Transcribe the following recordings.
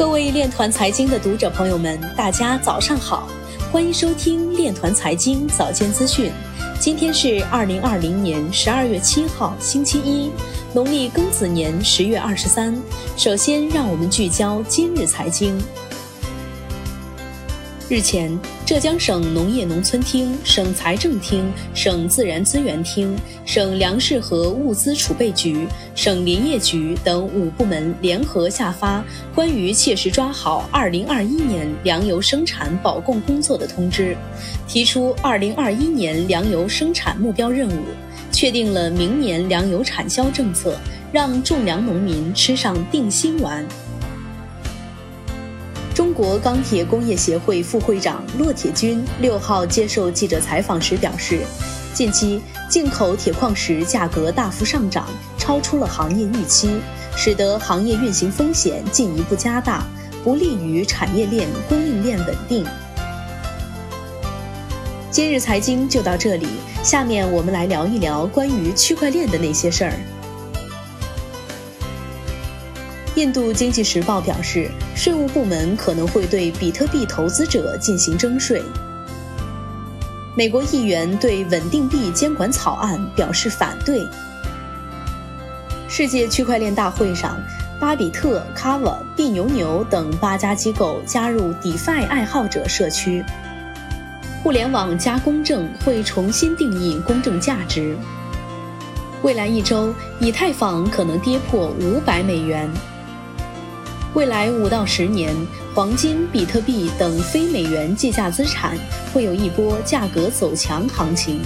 各位链团财经的读者朋友们，大家早上好，欢迎收听链团财经早间资讯。今天是二零二零年十二月七号，星期一，农历庚子年十月二十三。首先，让我们聚焦今日财经。日前，浙江省农业农村厅、省财政厅、省自然资源厅、省粮食和物资储备局、省林业局等五部门联合下发关于切实抓好2021年粮油生产保供工作的通知，提出2021年粮油生产目标任务，确定了明年粮油产销政策，让种粮农民吃上定心丸。中国钢铁工业协会副会长骆铁军六号接受记者采访时表示，近期进口铁矿石价格大幅上涨，超出了行业预期，使得行业运行风险进一步加大，不利于产业链供应链稳定。今日财经就到这里，下面我们来聊一聊关于区块链的那些事儿。印度经济时报表示，税务部门可能会对比特币投资者进行征税。美国议员对稳定币监管草案表示反对。世界区块链大会上，巴比特、Kava、币牛牛等八家机构加入 DeFi 爱好者社区。互联网加公正会重新定义公正价值。未来一周，以太坊可能跌破五百美元。未来五到十年，黄金、比特币等非美元计价资产会有一波价格走强行情。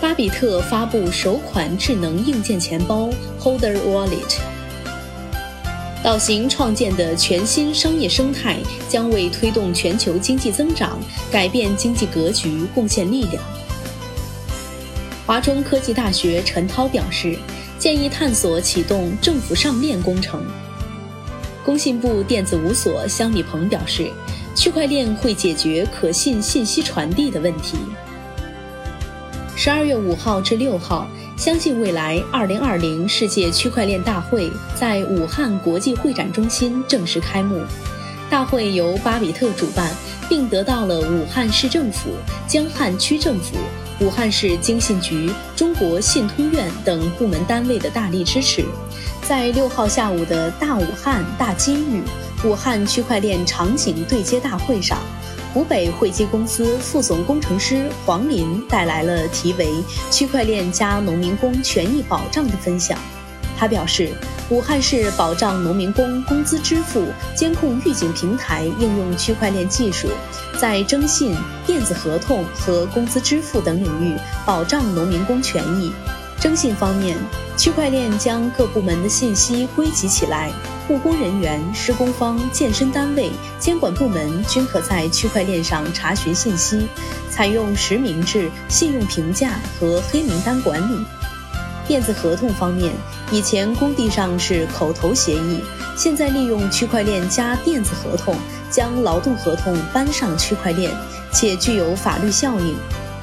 巴比特发布首款智能硬件钱包 Holder Wallet。岛行创建的全新商业生态将为推动全球经济增长、改变经济格局贡献力量。华中科技大学陈涛表示，建议探索启动政府上链工程。工信部电子五所香米鹏表示，区块链会解决可信信息传递的问题。十二月五号至六号，相信未来二零二零世界区块链大会在武汉国际会展中心正式开幕。大会由巴比特主办，并得到了武汉市政府、江汉区政府、武汉市经信局、中国信通院等部门单位的大力支持。在六号下午的大武汉大机遇武汉区块链场景对接大会上，湖北汇基公司副总工程师黄林带来了题为“区块链加农民工权益保障”的分享。他表示，武汉市保障农民工工资支付监控预警平台应用区块链技术，在征信、电子合同和工资支付等领域保障农民工权益。征信方面，区块链将各部门的信息归集起来，务工人员、施工方、建设单位、监管部门均可在区块链上查询信息，采用实名制、信用评价和黑名单管理。电子合同方面，以前工地上是口头协议，现在利用区块链加电子合同，将劳动合同搬上区块链，且具有法律效应。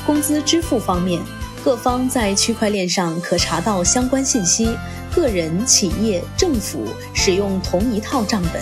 工资支付方面。各方在区块链上可查到相关信息，个人、企业、政府使用同一套账本。